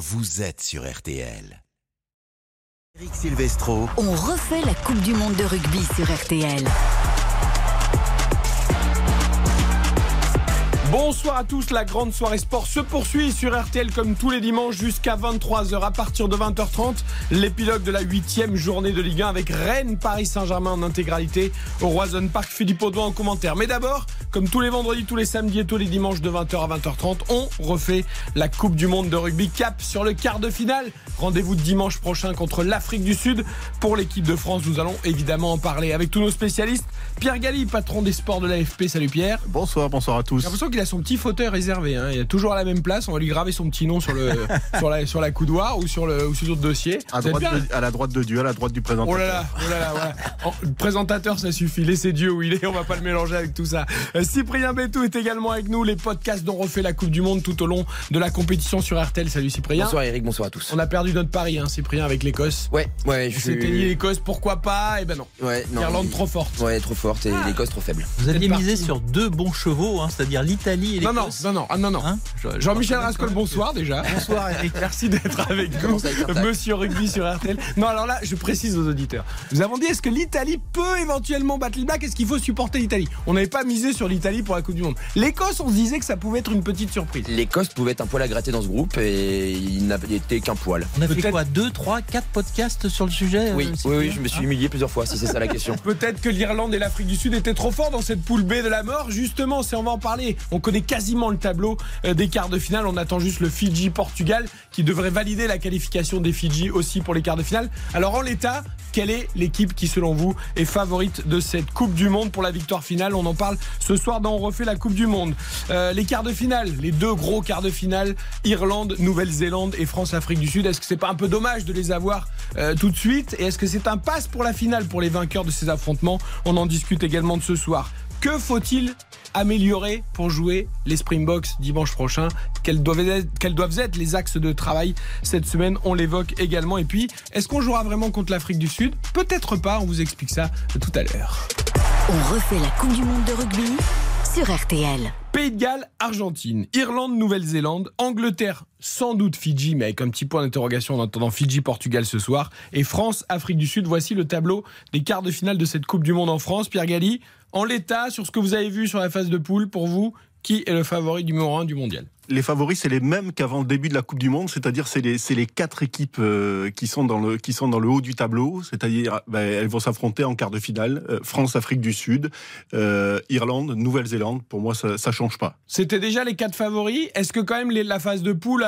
vous êtes sur RTL. Eric Silvestro. On refait la Coupe du Monde de rugby sur RTL. Bonsoir à tous, la grande soirée sport se poursuit sur RTL comme tous les dimanches jusqu'à 23h. À partir de 20h30, l'épilogue de la huitième journée de Ligue 1 avec Rennes, Paris Saint-Germain en intégralité au Roison Park. Philippe Audouin en commentaire. Mais d'abord, comme tous les vendredis, tous les samedis et tous les dimanches de 20h à 20h30, on refait la Coupe du Monde de rugby cap sur le quart de finale. Rendez-vous dimanche prochain contre l'Afrique du Sud pour l'équipe de France. Nous allons évidemment en parler avec tous nos spécialistes. Pierre Galli, patron des sports de l'AFP. Salut Pierre. Bonsoir, bonsoir à tous a son petit fauteuil réservé. Hein. Il est toujours à la même place. On va lui graver son petit nom sur, le, sur, la, sur la coudoir ou sur, le, ou sur d'autres dossiers. À, droite à la droite de Dieu, à la droite du présentateur. Oh là là, oh là, là voilà. le présentateur, ça suffit. Laissez Dieu où il est. On va pas le mélanger avec tout ça. Euh, Cyprien Bétou est également avec nous. Les podcasts dont refait la Coupe du Monde tout au long de la compétition sur RTL. Salut Cyprien. Bonsoir Eric, bonsoir à tous. On a perdu notre pari, hein, Cyprien, avec l'Écosse. Ouais, ouais. Je C'était dit l'Écosse, pourquoi pas? Et eh ben non. Ouais, non. Irlande trop forte. Ouais, trop forte et l'Écosse trop faible. Vous aviez misé sur deux bons chevaux, hein, c'est-à-dire l'Italie et. Non, non, non, non, ah, non, non. Hein Jean-Michel Rascol, bonsoir déjà. Bonsoir Eric. Merci d'être avec nous, Monsieur Rugby sur RTL. Non, alors là, je précise aux auditeurs. Nous avons dit est-ce que l'Italie peut éventuellement battre les Blacks Est-ce qu'il faut supporter l'Italie? On n'avait pas misé sur l'Italie pour la Coupe du Monde. L'Écosse, on se disait que ça pouvait être une petite surprise. L'Écosse pouvait être un poil à gratter dans ce groupe et il n'avait été qu'un poil. On a fait quoi? 2, 3, 4 podcasts sur le sujet Oui, euh, oui, oui, je me suis humilié plusieurs fois, si c'est ça la question. Peut-être que l'Irlande et l'Afrique du Sud étaient trop forts dans cette poule B de la mort. Justement, si on va en parler, on connaît quasiment le tableau euh, des quarts de finale. On attend juste le Fidji-Portugal qui devrait valider la qualification des Fidji aussi pour les quarts de finale. Alors en l'état, quelle est l'équipe qui selon vous est favorite de cette Coupe du Monde pour la victoire finale? On en parle ce soir dans On refait la Coupe du Monde. Euh, les quarts de finale, les deux gros quarts de finale, Irlande, Nouvelle-Zélande et France-Afrique du Sud. Est-ce que c'est pas un peu dommage de les avoir euh, tout de suite? Et est-ce que c'est un passe pour la finale pour les vainqueurs de ces affrontements? On en discute également de ce soir. Que faut-il améliorer pour jouer les Springboks dimanche prochain? Quels doivent, être, quels doivent être les axes de travail cette semaine? On l'évoque également. Et puis, est-ce qu'on jouera vraiment contre l'Afrique du Sud? Peut-être pas, on vous explique ça tout à l'heure. On refait la Coupe du Monde de rugby sur RTL. Pays de Galles, Argentine, Irlande, Nouvelle-Zélande, Angleterre, sans doute Fidji, mais avec un petit point d'interrogation en attendant Fidji, Portugal ce soir, et France, Afrique du Sud. Voici le tableau des quarts de finale de cette Coupe du Monde en France. Pierre Galli, en l'état, sur ce que vous avez vu sur la phase de poule, pour vous, qui est le favori numéro 1 du mondial? Les favoris, c'est les mêmes qu'avant le début de la Coupe du Monde, c'est-à-dire c'est les, les quatre équipes euh, qui, sont dans le, qui sont dans le haut du tableau, c'est-à-dire ben, elles vont s'affronter en quart de finale, euh, France, Afrique du Sud, euh, Irlande, Nouvelle-Zélande, pour moi ça ne change pas. C'était déjà les quatre favoris, est-ce que quand même la phase de poule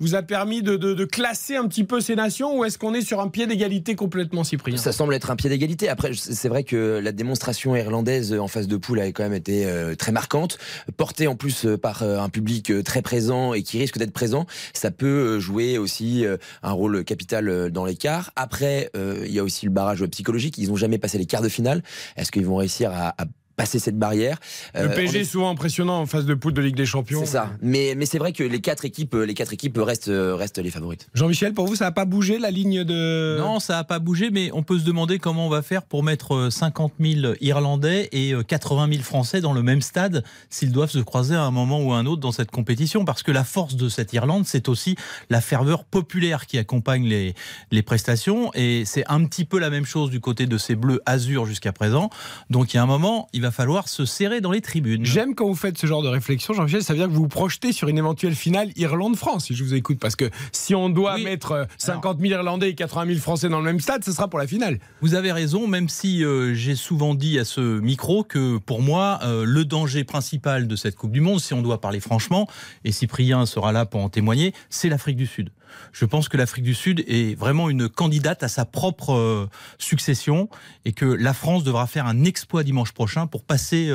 vous a permis de, de, classer un petit peu ces nations ou est-ce qu'on est sur un pied d'égalité complètement Cyprien? Ça semble être un pied d'égalité, après c'est vrai que la démonstration irlandaise en phase de poule a quand même été très marquante, portée en plus par un public très présent et qui risque d'être présent, ça peut euh, jouer aussi euh, un rôle capital euh, dans l'écart. Après, il y a aussi le barrage psychologique. Ils n'ont jamais passé les quarts de finale. Est-ce qu'ils vont réussir à passer cette barrière. Le euh, PSG est souvent impressionnant en phase de poule de Ligue des Champions. C'est ça. Mais, mais c'est vrai que les quatre équipes, les quatre équipes restent, restent les favorites. Jean-Michel, pour vous, ça n'a pas bougé la ligne de. Non, ça n'a pas bougé, mais on peut se demander comment on va faire pour mettre 50 euh, 000 Irlandais et 80 euh, 000 Français dans le même stade s'ils doivent se croiser à un moment ou à un autre dans cette compétition. Parce que la force de cette Irlande, c'est aussi la ferveur populaire qui accompagne les, les prestations. Et c'est un petit peu la même chose du côté de ces bleus azur jusqu'à présent. Donc il y a un moment, il va falloir se dans les tribunes. J'aime quand vous faites ce genre de réflexion, Jean-Michel, ça veut dire que vous vous projetez sur une éventuelle finale Irlande-France, si je vous écoute, parce que si on doit mettre 50 euh, 000 Irlandais et 80 000 Français dans le même stade, ce sera pour la finale. Vous avez raison, même si euh, j'ai souvent dit à ce micro que pour moi, euh, le danger principal de cette Coupe du Monde, si on doit parler franchement, et Cyprien sera là pour en témoigner, c'est l'Afrique du Sud. Je pense que l'Afrique du Sud est vraiment une candidate à sa propre succession et que la France devra faire un exploit dimanche prochain pour passer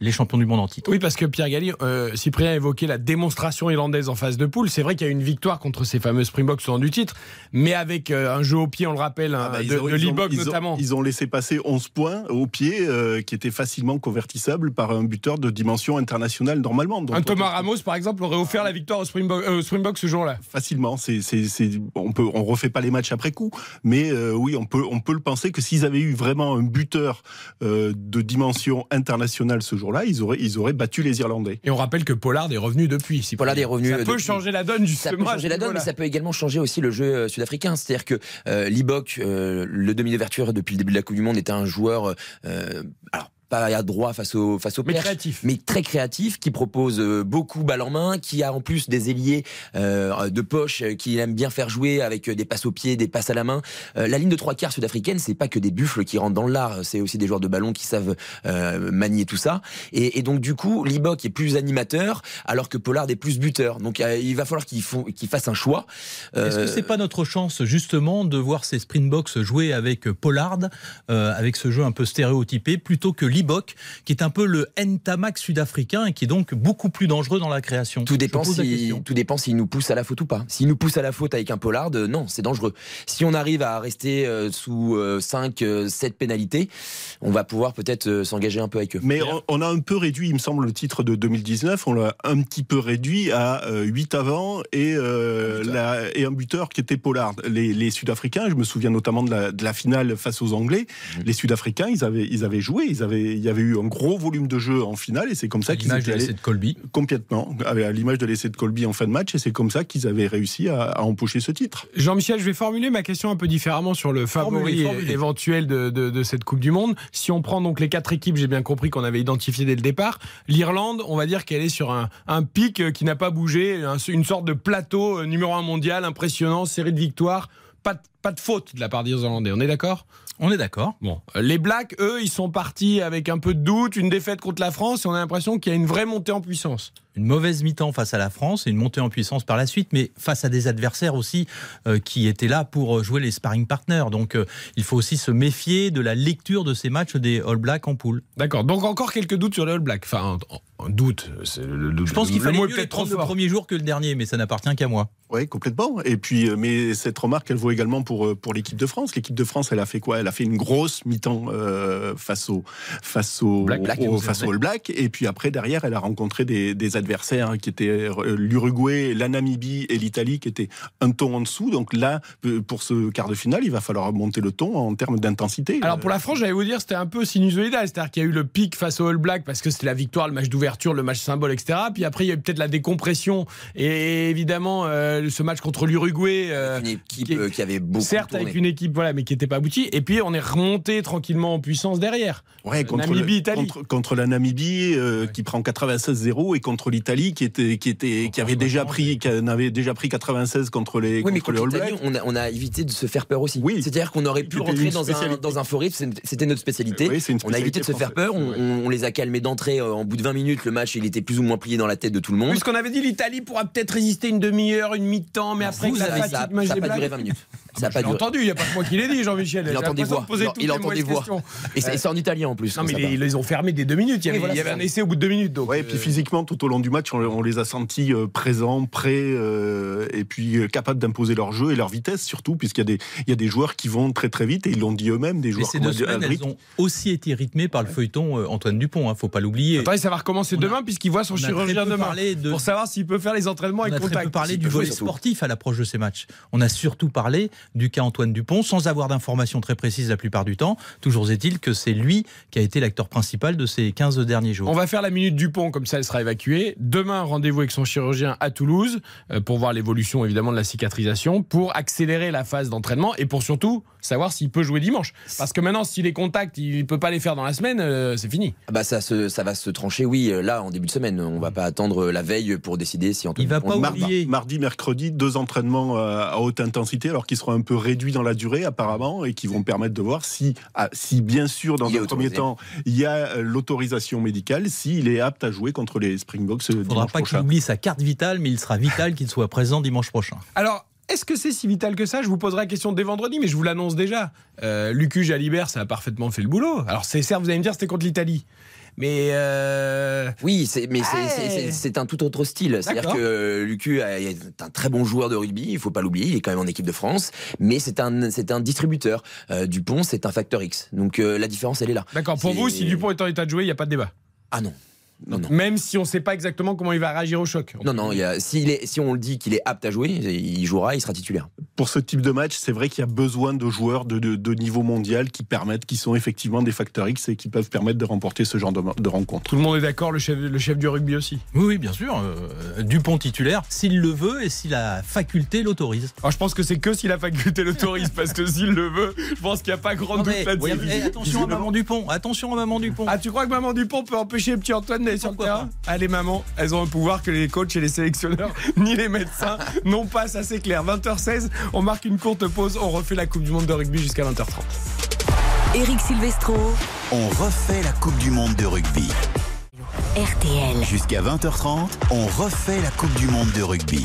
les champions du monde en titre. Oui, parce que Pierre Galli, euh, Cyprien a évoqué la démonstration irlandaise en phase de poule. C'est vrai qu'il y a une victoire contre ces fameux Springboks sur du titre, mais avec euh, un jeu au pied, on le rappelle, ah bah, de, de notamment. Ils ont laissé passer 11 points au pied euh, qui étaient facilement convertissables par un buteur de dimension internationale normalement. un Thomas Ramos, par exemple, aurait offert la victoire aux Springboks, ce jour-là. Facilement. C'est, on peut, on refait pas les matchs après coup, mais oui, on peut, on peut le penser que s'ils avaient eu vraiment un buteur de dimension internationale ce jour jour-là, ils auraient, ils auraient battu les Irlandais. Et on rappelle que Pollard est revenu depuis. Si Pollard est revenu. Ça peut depuis. changer la donne, justement. Ça peut changer la donne, mais ça peut également changer aussi le jeu euh, sud-africain. C'est-à-dire que euh, Libok, euh, le demi d'ouverture depuis le début de la Coupe du Monde, était un joueur, euh, alors pas à droit face au face au Mais créatif. mais très créatif, qui propose euh, beaucoup balle en main, qui a en plus des ailiers euh, de poche, euh, qui aime bien faire jouer avec des passes au pied, des passes à la main. Euh, la ligne de trois quarts sud-africaine, c'est pas que des buffles qui rentrent dans l'art, c'est aussi des joueurs de ballon qui savent euh, manier tout ça. Et, et donc du coup, Libok est plus animateur, alors que Pollard est plus buteur. Donc il va falloir qu'il faut- qu'il fasse un choix. Est-ce que c'est pas notre chance justement de voir ces Springboks jouer avec Pollard, avec ce jeu un peu stéréotypé, plutôt que Libok, qui est un peu le Ntamak sud-africain et qui est donc beaucoup plus dangereux dans la création Tout dépend, si, s'il nous pousse à la faute ou pas. S'il nous pousse à la faute avec un Pollard, euh, non, c'est dangereux. Si on arrive à rester euh, sous 5, 7 pénalités, on va pouvoir peut-être euh, s'engager un peu avec eux. Mais on, a un peu réduit, il me semble, le titre de 2019. On l'a un petit peu réduit à 8 avant et, euh, la- et un buteur qui était Pollard. Les, les Sud-Africains, je me souviens notamment de la, de la finale face aux Anglais. Mhm. Les Sud-Africains, ils avaient, ils avaient joué. Ils avaient, il y avait eu un gros volume de jeu en finale et c'est comme À ça qu'ils l'image étaient de allés l'essai de Colby. complètement, à l'image de l'essai de Colby en fin de match. Et c'est comme ça qu'ils avaient réussi à, à empocher ce titre. Jean-Michel, je vais formuler ma question un peu différemment sur le favori éventuel de, de- de cette Coupe du Monde. Si on prend donc les quatre équipes, j'ai bien compris qu'on avait identifié dès le départ. L'Irlande, on va dire qu'elle est sur un, un pic qui n'a pas bougé, un- une sorte de plateau euh, numéro un mondial, impressionnant, série de victoires. Pas de, pas de faute de la part des Irlandais, on est d'accord? On est d'accord. Bon, les Blacks, eux, ils sont partis avec un peu de doute, une défaite contre la France, et on a l'impression qu'il y a une vraie montée en puissance. Une mauvaise mi-temps face à la France et une montée en puissance par la suite, mais face à des adversaires aussi euh, qui étaient là pour euh, jouer les sparring partners. Donc euh, il faut aussi se méfier de la lecture de ces matchs des All Blacks en poule. D'accord, donc encore quelques doutes sur les All Blacks. Enfin, un, un doute, c'est le, le- Je pense qu'il fallait mieux les peut-être trop prendre le premier jour que le dernier, mais ça n'appartient qu'à moi. Oui, complètement. Et puis, mais cette remarque, elle vaut également pour, euh, pour l'équipe de France. L'équipe de France, elle a fait quoi? Elle a fait une grosse mi-temps euh, face au face au, Black, Black, au- vous face au All Black. Et puis après, derrière, elle a rencontré des, des adversaires qui étaient euh, l'Uruguay, la Namibie et l'Italie, qui étaient un ton en dessous. Donc là, pour ce quart de finale, il va falloir monter le ton en termes d'intensité. Alors pour la France, j'allais vous dire, c'était un peu sinusoïdal. C'est-à-dire qu'il y a eu le pic face au All Black parce que c'était la victoire, le match d'ouverture, le match symbole, etc. Puis après, il y a eu peut-être la décompression et évidemment euh, ce match contre l'Uruguay. euh, Une équipe qui est- qui avait beaucoup Certes, tourné. avec une équipe, voilà, mais qui n'était pas aboutie. Et puis, on est remonté tranquillement en puissance derrière. Ouais, contre, Namibie, le- contre, contre la Namibie euh, qui prend 96-0 et contre l'Italie qui était qui était qui avait déjà pris qui avait déjà pris 96 contre les Oui, mais contre les All Blacks. on a, on a évité de se faire peur aussi. Oui. C'est-à-dire qu'on aurait pu rentrer dans un, dans un faux rythme, c'était notre spécialité. Oui, on a évité de se faire peur, on, française. on- on les a calmés d'entrée euh, en bout de 20 minutes. Le match, il était plus ou moins plié dans la tête de tout le monde. Puisqu'on avait dit l'Italie pourra peut-être résister une demi-heure, une mi-temps, mais après Vous que la avez- ça n'a pas duré 20 minutes. Ça a pas J'ai duré. entendu, il n'y a pas que moi qui l'ai dit, Jean-Michel. Il entend des voix. de Il- il entend des voix. Et c'est et en italien en plus. Non, mais ils, les ont fermés dès deux minutes. Il y avait, voilà, il y avait c'est un ça. essai au bout de deux minutes. Donc, Ouais, et puis euh, physiquement, tout au long du match, on, on les a sentis euh, présents, prêts, euh, et puis euh, capables d'imposer leur jeu et leur vitesse surtout, puisqu'il y, a des- il y a des joueurs qui vont très très vite, et ils l'ont dit eux-mêmes, des joueurs Aldrit. elles ont aussi été rythmées par le feuilleton euh, Antoine Dupont, hein, faut pas l'oublier. Attendez, ça va recommencer On a- demain puisqu'il voit son On a chirurgien demain. parlé de- Pour savoir s'il peut faire les entraînements On avec a très contact. peu parlé S'il du volet sportif à l'approche de ces matchs. On a surtout parlé du cas Antoine Dupont, sans avoir d'informations très précises la plupart du temps. Toujours est-il que c'est lui qui a été l'acteur principal de ces 15 derniers jours. On va faire la minute du pont, comme ça elle sera évacuée. Demain, rendez-vous avec son chirurgien à Toulouse euh, pour voir l'évolution évidemment de la cicatrisation, pour accélérer la phase d'entraînement et pour surtout savoir s'il peut jouer dimanche. Parce que maintenant, s'il est contact, il ne peut pas les faire dans la semaine, euh, c'est fini. Ah Bah ça, se- ça va se trancher, oui, euh, là, en début de semaine. On va pas attendre la veille pour décider si Antoine Il va Dupont pas oublier. mardi, mercredi, deux entraînements à haute intensité, alors qu'ils seront un peu réduits dans la durée apparemment, et qui vont permettre de voir si, ah, si bien sûr, dans un premier temps, il y a euh, l'autorisation médicale, s'il est apte à jouer contre les Springboks euh, Il ne faudra pas qu'il oublie sa carte vitale, mais il sera vital qu'il soit présent dimanche prochain. Alors, est-ce que c'est si vital que ça? Je vous poserai la question dès vendredi, mais je vous l'annonce déjà. Euh, Lucu Jalibert, ça a parfaitement fait le boulot. Alors, c'est certes, vous allez me dire, c'était contre l'Italie. Mais euh, Oui, c'est- mais c'est- un tout autre style. C'est-à-dire que euh, Lucu est un très bon joueur de rugby, il faut pas l'oublier, il est quand même en équipe de France, mais c'est un, c'est un distributeur. Euh, Dupont, c'est un facteur X. Donc euh, la différence, elle est là. d'accord, pour vous, si Dupont est en état de jouer, il n'y a pas de débat. Ah non. Non, non. Même si on ne sait pas exactement comment il va réagir au choc. Non, non, il y a- s'il est, si on le dit qu'il est apte à jouer, il jouera, il sera titulaire. pour ce type de match, c'est vrai qu'il y a besoin de joueurs de, de, niveau mondial qui permettent, qui sont effectivement des facteurs X et qui peuvent permettre de remporter ce genre de, de rencontre. Tout le monde est d'accord, le chef, le chef du rugby aussi Oui, oui bien sûr. Euh, Dupont titulaire, s'il le veut et si la faculté l'autorise. Alors, je pense que c'est que si la faculté l'autorise, parce que s'il le veut, je pense qu'il n'y a pas grand doute là-dessus. Attention à Maman Dupont, attention à Maman Dupont. Ah, tu crois que Maman Dupont peut empêcher le petit Antoine d'aller sur le terrain Allez, maman, elles ont un pouvoir que les coachs et les sélectionneurs ni les médecins n'ont pas, ça c'est clair. 20h16, on marque une courte pause, on refait la Coupe du Monde de rugby jusqu'à 20h30. Eric Silvestro. On refait la Coupe du Monde de rugby. RTL. Jusqu'à 20h30, on refait la Coupe du Monde de rugby.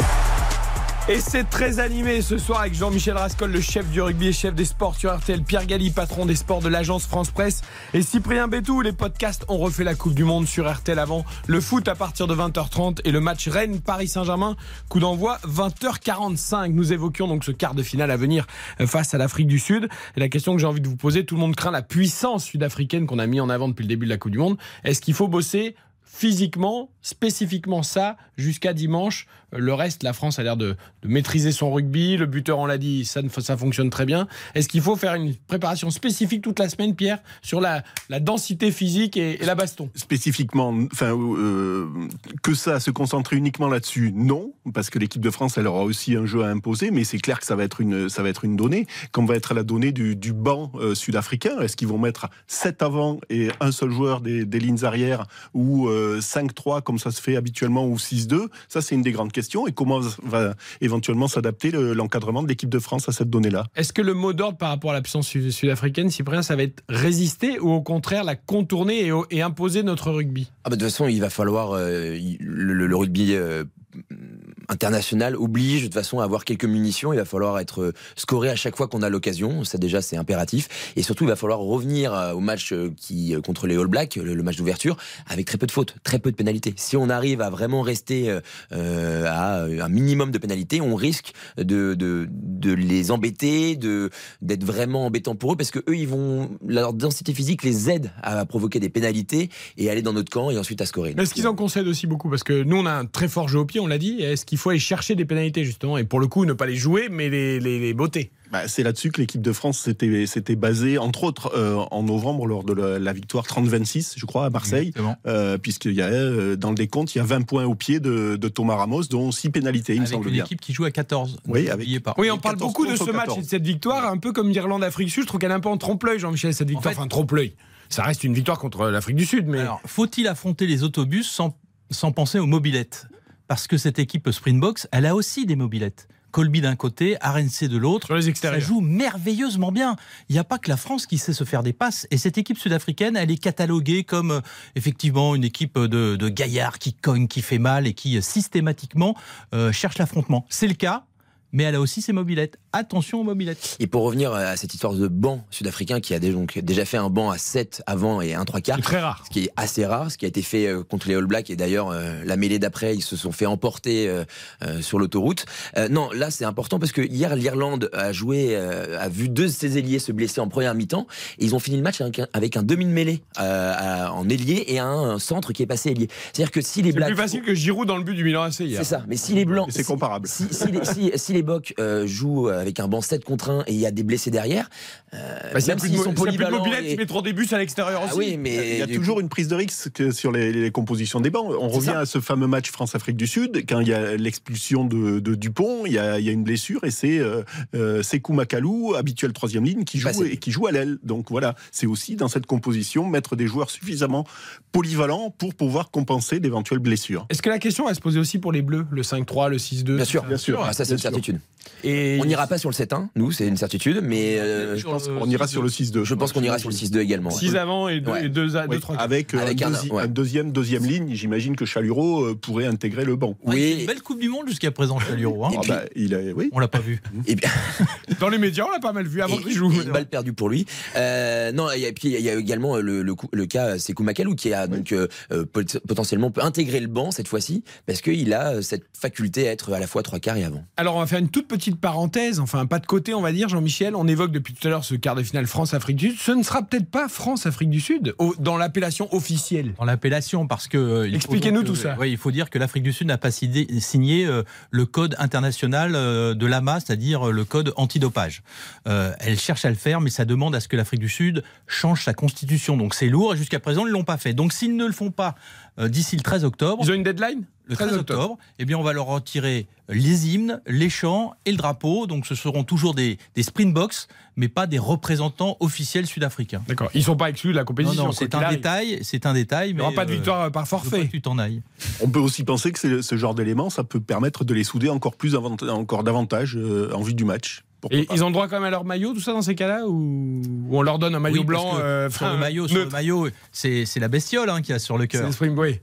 Et c'est très animé ce soir avec Jean-Michel Rascol, le chef du rugby et chef des sports sur RTL, Pierre Galli, patron des sports de l'agence France Presse, et Cyprien Bétou. Les podcasts ont refait la Coupe du Monde sur RTL avant. Le foot à partir de 20h30 et le match Rennes-Paris Saint-Germain. Coup d'envoi 20h45. Nous évoquions donc ce quart de finale à venir face à l'Afrique du Sud. Et la question que j'ai envie de vous poser, tout le monde craint la puissance sud-africaine qu'on a mis en avant depuis le début de la Coupe du Monde. Est-ce qu'il faut bosser physiquement, spécifiquement ça, jusqu'à dimanche. Le reste, la France a l'air de, maîtriser son rugby. Le buteur, on l'a dit, ça, fonctionne très bien. Est-ce qu'il faut faire une préparation spécifique toute la semaine, Pierre, sur la, densité physique et, la baston? Spécifiquement, enfin, euh, que ça, se concentrer uniquement là-dessus, non, parce que l'équipe de France, elle aura aussi un jeu à imposer, mais c'est clair que ça va être une, ça va être une donnée, comme va être la donnée du, banc euh, sud-africain. Est-ce qu'ils vont mettre 7 avant et un seul joueur des, lignes arrière ou euh, 5-3 comme ça se fait habituellement ou 6-2 Ça, c'est une des grandes questions. Et comment va éventuellement s'adapter l'encadrement de l'équipe de France à cette donnée-là? Est-ce que le mot d'ordre par rapport à la puissance sud-africaine, Cyprien, ça va être résister ou au contraire la contourner et, imposer notre rugby? Ah bah, De toute façon, il va falloir euh, le, rugby euh, international oblige de toute façon à avoir quelques munitions. Il va falloir être euh, scoré à chaque fois qu'on a l'occasion. Ça déjà c'est impératif. Et surtout il va falloir revenir euh, au match euh, qui contre les All Blacks, le, match d'ouverture, avec très peu de fautes, très peu de pénalités. Si on arrive à vraiment rester à un minimum de pénalités, on risque de, de, de les embêter, de d'être vraiment embêtant pour eux parce que eux ils vont leur densité physique les aide à provoquer des pénalités et aller dans notre camp et ensuite à scorer. Est-ce qu'ils en concèdent aussi beaucoup? Parce que nous on a un très fort jeu au pied, on l'a dit. Est-ce qu'il faut aller chercher des pénalités justement et pour le coup ne pas les jouer mais les, les, botter. Bah, c'est là-dessus que l'équipe de France s'était basée, entre autres, euh, en novembre lors de la, victoire 30-26, je crois, à Marseille, euh, puisqu'il y a euh, dans le décompte, il y a 20 points au pied de, Thomas Ramos, dont 6 pénalités, il me semble une équipe qui joue à 14. Oui, avec... oui on parle beaucoup de ce match et de cette victoire, un peu comme l'Irlande-Afrique du Sud. Je trouve qu'elle est un peu en trompe-l'œil, Jean-Michel, cette victoire. enfin, trompe-l'œil. Ça reste une victoire contre l'Afrique du Sud. Mais... Alors, faut-il affronter les autobus sans, sans penser aux mobilettes? Parce que cette équipe Springboks, elle a aussi des mobilettes. Colby d'un côté, RNC de l'autre. Ça joue merveilleusement bien. Il n'y a pas que la France qui sait se faire des passes. Et cette équipe sud-africaine, elle est cataloguée comme euh, effectivement une équipe de, gaillards qui cognent, qui fait mal et qui euh, systématiquement euh, cherche l'affrontement. C'est le cas mais elle a aussi ses mobilettes. Attention aux mobilettes. Et pour revenir à cette histoire de banc sud-africain qui a donc déjà fait un banc à 7 avant et un 3 quarts. Très rare. Ce qui est assez rare, ce qui a été fait euh, contre les All Blacks. Et d'ailleurs, euh, la mêlée d'après, ils se sont fait emporter euh, sur l'autoroute. non, là, c'est important parce que hier, l'Irlande a joué, a vu deux de ses ailiers se blesser en première mi-temps. Et ils ont fini le match avec un, demi de mêlée en ailier et un, centre qui est passé ailier. C'est-à-dire que si les Blacks. C'est plus facile que Giroud dans le but du Milan AC hier. C'est ça. Mais si les Blancs. C'est comparable. Si, si, si les Bocs euh, joue avec un banc 7 contre 1 et il y a des blessés derrière, euh, bah, même s'ils sont polyvalents. Plus de trop des bus à l'extérieur ah aussi. Oui, mais il y a toujours une prise de risque sur les, compositions des bancs. On revient à ce fameux match France-Afrique du Sud, quand il y a l'expulsion de, Dupont, il y, a, une blessure et c'est euh, euh Sekou Makalou, habituel troisième ligne, qui joue, et qui joue à l'aile. Donc voilà, c'est aussi dans cette composition mettre des joueurs suffisamment polyvalents pour pouvoir compenser d'éventuelles blessures. Est-ce que la question va se poser aussi pour les Bleus, le 5-3, le 6-2 Bien sûr, bien sûr. Ah, ça c'est une certitude. Et on n'ira pas sur le 7-1, nous, c'est une certitude, mais euh, je pense qu'on ira sur le 6-2. Je pense qu'on ira sur le 6-2 également. 6 avant et 2 ouais. 3 Avec, euh, Avec un, deuxième, deuxième ligne, j'imagine que Chaluro euh, pourrait intégrer le banc. Oui. Une belle Coupe du Monde jusqu'à présent, Chaluro. Hein. Ah bah, il a, oui. On l'a pas vu. Et bien... Dans les médias, on l'a pas mal vu avant qu'il joue. Une balle perdue pour lui. non, et puis il y a également le, le, le cas Sekou Makalou qui a donc potentiellement peut intégrer le banc cette fois-ci parce qu'il a cette faculté à être à la fois trois quarts et avant. Alors on va faire une toute petite parenthèse, enfin pas de côté, on va dire, Jean-Michel. On évoque depuis tout à l'heure ce quart de finale France-Afrique du Sud. Ce ne sera peut-être pas France-Afrique du Sud au- dans l'appellation officielle. Dans l'appellation, parce que. euh, Expliquez-nous tout ça. Oui, il faut dire que l'Afrique du Sud n'a pas signé, euh, le code international euh, de l'AMA, c'est-à-dire le code antidopage. Elle cherche à le faire, mais ça demande à ce que l'Afrique du Sud change sa constitution. Donc c'est lourd, et jusqu'à présent, ils ne l'ont pas fait. Donc s'ils ne le font pas d'ici le 13 octobre, Ils ont une deadline? Le 13 octobre, eh bien, on va leur retirer les hymnes, les chants et le drapeau. Donc, ce seront toujours des, des Springboks, mais pas des représentants officiels sud-africains. D'accord. Ils sont pas exclus de la compétition. non, c'est un arrive. détail. C'est un détail. Il mais n'y aura pas de euh, victoire par veux pas forfait. tu t'en ailles. On peut aussi penser que c'est- ce genre d'éléments, ça peut permettre de les souder encore plus, encore davantage euh, en vue du match. Pourquoi Et pas. ils ont droit quand même à leur maillot, tout ça dans ces cas-là Ou ou on leur donne un maillot Oui, blanc euh, sur le maillot, sur le neutre maillot, c'est c'est la bestiole hein, qu'il y a sur le C'est cœur. le Springboy.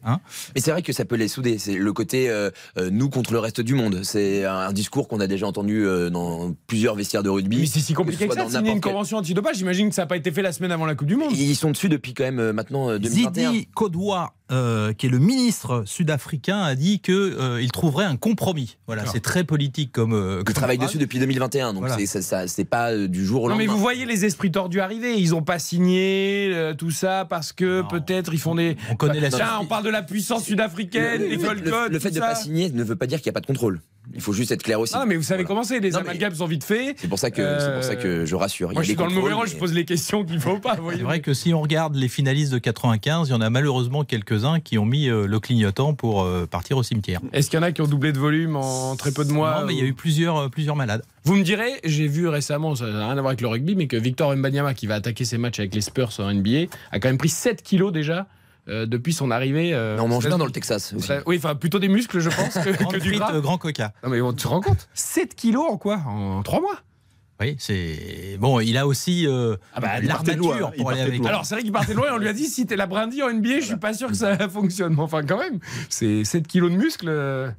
Mais c'est vrai que ça peut les souder. C'est le côté euh, euh, nous contre le reste du monde. C'est un discours qu'on a déjà entendu euh, dans plusieurs vestiaires de rugby. Mais c'est si compliqué que que ça de dans signer une convention antidopage. J'imagine que ça n'a pas été fait la semaine avant la Coupe du Monde. Ils sont dessus depuis quand même euh, maintenant euh, 2021. Zidi Kodwa, euh, qui est le ministre sud-africain, a dit qu'il trouverait un compromis. Voilà, c'est très politique comme. euh, comme travaillent phrase. dessus depuis 2021, donc Voilà. c'est ça, ça- c'est pas euh, du jour au Non mais lendemain. vous voyez les esprits tordus arriver, ils n'ont pas signé euh, tout ça parce que Non. peut-être ils font des... On connaît la Tiens, on parle de la puissance sud-africaine, le, le- le- fait de ça. pas signer ne veut pas dire qu'il n'y a pas de contrôle. Il faut juste être clair aussi. Ah mais vous savez Voilà. comment c'est, les Non, amalgames sont vite faits. C'est pour ça que Euh, c'est pour ça que je rassure. Il y Moi a je suis dans le mauvais rôle, je pose les questions qu'il ne faut pas. C'est vrai que si on regarde les finalistes de 95, il y en a malheureusement quelques-uns qui ont mis euh, le clignotant pour euh, partir au cimetière. Est-ce qu'il y en a qui ont doublé de volume en très peu de mois non, mais il y a eu plusieurs, euh, plusieurs malades. Vous me direz, j'ai vu récemment, ça n'a rien à voir avec le rugby, mais que Victor Mbanyama, qui va attaquer ses matchs avec les Spurs en NBA, a quand même pris 7 kilos déjà euh, depuis son arrivée. euh, on mange bien dans le. Texas aussi. Oui, enfin plutôt des muscles, je pense, que, que du frite, gras. euh, grand coca. Non mais on- tu te rends compte 7 kilos en quoi? En 3 mois? Oui, c'est bon. Il a aussi euh, Ah bah, l'armature pour aller avec. loin. Alors c'est vrai qu'il partait loin et on lui a dit si t'es la brindille en NBA, je suis pas sûr que ça fonctionne. Mais enfin quand même, c'est 7 kilos de muscles.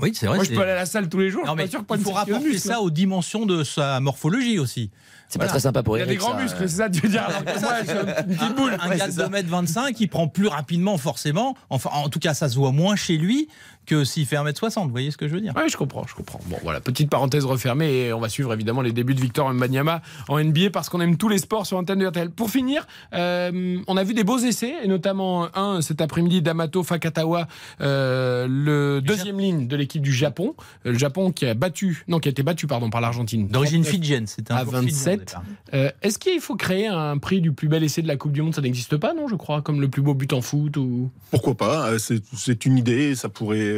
Oui, c'est vrai. Moi je peux aller à la salle tous les jours, Non, je suis mais pas sûr il faut 7 kilos de rapporter ça aux dimensions de sa morphologie aussi. C'est Voilà. pas très sympa pour Il y a Eric. des grands ça. muscles, c'est ça tu veux dire alors que moi je suis une petite boule. Un Ouais, gars de ça. 2m25 il prend plus rapidement forcément. Enfin, en tout cas, ça se voit moins chez lui que s'il fait 1m60. Vous voyez ce que je veux dire? Oui, je comprends, je comprends. Bon, voilà, petite parenthèse refermée et on va suivre évidemment les débuts de Victor Mbanyama en NBA parce qu'on aime tous les sports sur antenne de RTL. Pour finir, euh, on a vu des beaux essais et notamment un cet après-midi d'Amato Fakatawa, euh, le deuxième ligne de l'équipe du Japon. Euh, Le Japon qui a battu, non, qui a été battu pardon par l'Argentine. D'origine 39. fidjienne, c'était un à joueur fidjien au 27. départ. Euh, Est-ce qu'il faut créer un prix du plus bel essai de la Coupe du Monde? Ça n'existe pas, non Je crois, comme le plus beau but en foot ou. Pourquoi pas euh, C'est une idée. Ça pourrait,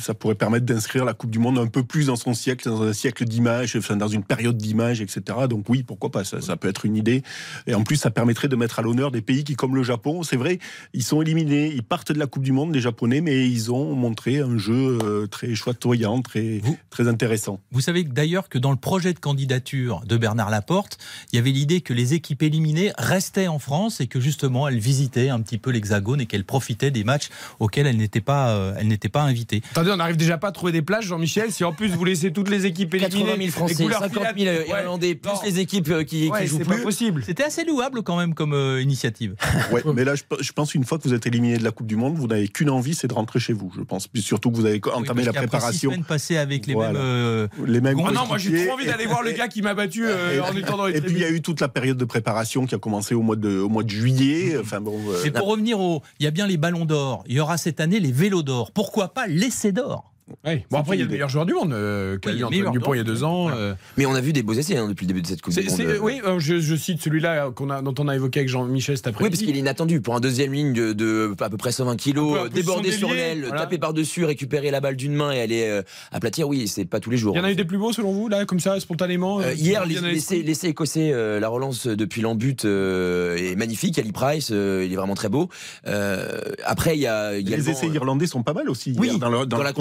ça pourrait permettre d'inscrire la Coupe du Monde un peu plus dans son siècle, dans un siècle d'images, enfin, dans une période d'images, etc. Donc oui, pourquoi pas ça, ça peut être une idée. Et en plus, ça permettrait de mettre à l'honneur des pays qui, comme le Japon, c'est vrai, ils sont éliminés, ils partent de la Coupe du Monde, les Japonais, mais ils ont montré un jeu euh, très chatoyant, très, Vous- très intéressant. Vous savez d'ailleurs que dans le projet de candidature de Bernard Laporte, il y avait l'idée que les équipes éliminées restaient en France et que justement elles visitaient un petit peu l'Hexagone et qu'elles profitaient des matchs auxquels elles n'étaient pas, euh, elles n'étaient pas invitées. Attendez, on n'arrive déjà pas à trouver des plages, Jean-Michel. Si en plus vous laissez toutes les équipes éliminées, 80 000 et Français, que vous leur 50 000 filez- Ouais. Irlandais, plus Non. les équipes euh, qui, Ouais, qui jouent plus. possible. C'était assez louable quand même comme euh, initiative. Ouais, mais là, je, je pense qu'une fois que vous êtes éliminé de la Coupe du Monde, vous n'avez qu'une envie, c'est de rentrer chez vous. Je pense Puis surtout que vous avez entamé Oui, la six préparation, semaines passées avec les Voilà. mêmes. euh, les mêmes. Ah non, moi j'ai trop envie d'aller voir le gars qui m'a battu euh, en étant dans les Et puis il y a eu toute la période de préparation qui a commencé au mois de, au mois de juillet. Enfin bon, euh, Mais pour revenir au, il y a bien les ballons d'or. Il y aura cette année les vélos d'or. Pourquoi pas l'essai d'or? Ouais. Bon, après, il y a le meilleur joueur du monde, euh, Oui, Antoine Dupont il y a deux ans. euh. Mais on a vu des beaux essais hein, depuis le début de cette Coupe C'est- du Monde. c'est- oui, euh, je, je cite celui-là a, dont on a évoqué avec Jean-Michel cet Oui, après-midi. parce qu'il est inattendu pour un deuxième ligne de, de à peu près 120 Un peu kilos, euh, déborder sur l'aile, voilà. taper par-dessus, récupérer la balle d'une main et aller euh, aplatir. Oui, c'est pas tous les jours. Il y en a eu des plus beaux selon vous, là, comme ça, spontanément Euh, euh, hier, l'essai écossais, euh, la relance depuis l'embut euh, est magnifique. Ali Price, euh, il est vraiment très beau. Euh, après, il y a les essais irlandais sont pas mal aussi. Oui, dans, la la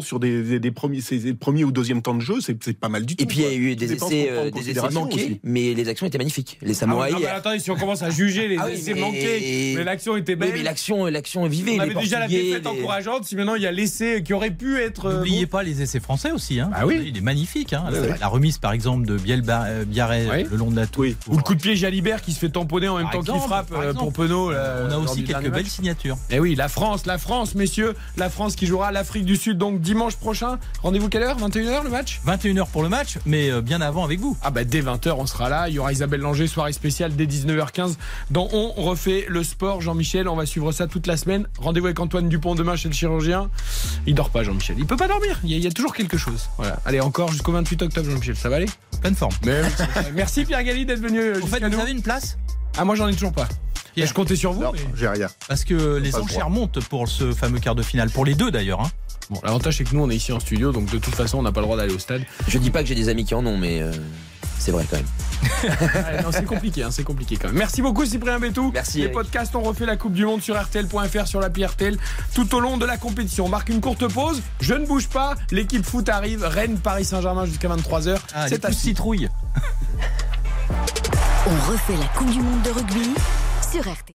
sur des, des- des premiers, ces- ces premiers ou deuxième temps de jeu, c'est pas mal du tout. Et puis il y a eu Tout des essais, euh, des essais manqués, aussi. mais les actions étaient magnifiques. Les Ah oui, Samouraïs. non, mais attendez, si on commence à juger les Ah oui, essais mais- manqués, mais l'action était Oui, belle. mais l'action, l'action vivait. on les avait déjà la défaite les- encourageante, si maintenant il y a l'essai qui aurait pu être. euh, N'oubliez pas les essais français aussi. Hein. Ah oui. Il est magnifique. hein. Oui, la, remise, par exemple, de Biel euh, Biarré Oui. le long de la tour. Oui. Ou le coup de pied Jalibert qui se fait tamponner en même temps qu'il frappe euh, pour Penaud. On a aussi quelques belles signatures. Eh oui, la France, la France, messieurs, la France qui jouera l'Afrique du Sud donc donc dimanche prochain. Rendez-vous quelle heure? 21h le match? 21h pour le match, mais euh, bien avant avec vous. Ah bah dès 20h on sera là. Il y aura Isabelle Langer, soirée spéciale dès 19h15 dans On refait le sport. Jean-Michel, on va suivre ça toute la semaine. Rendez-vous avec Antoine Dupont demain chez le chirurgien. Il dort pas Jean-Michel. Il peut pas dormir. Il y, a, il y a toujours quelque chose. Voilà. Allez encore jusqu'au 28 octobre Jean-Michel. Ça va aller? Pleine forme. Merci Pierre Galli d'être venu. Au fait, jusqu'à vous nous. avez une place? Ah moi j'en ai toujours pas. Pierre. je comptais sur vous. Non, mais- j'ai rien. Parce que les enchères montent pour ce fameux quart de finale, pour les deux d'ailleurs. hein. Bon, l'avantage c'est que nous on est ici en studio, donc de toute façon on n'a pas le droit d'aller au stade. Je dis pas que j'ai des amis qui en ont, mais euh, c'est vrai quand même. C'est compliqué, hein, c'est compliqué quand même. Merci beaucoup Cyprien Bétou. Merci, Les Eric. podcasts, on refait la Coupe du Monde sur RTL.fr, sur l'appli RTL, tout au long de la compétition. On marque une courte pause, je ne bouge pas, l'équipe foot arrive, Rennes, Paris Saint-Germain jusqu'à 23h. Ah, c'est à citrouilles. On refait la Coupe du Monde de rugby sur RTL.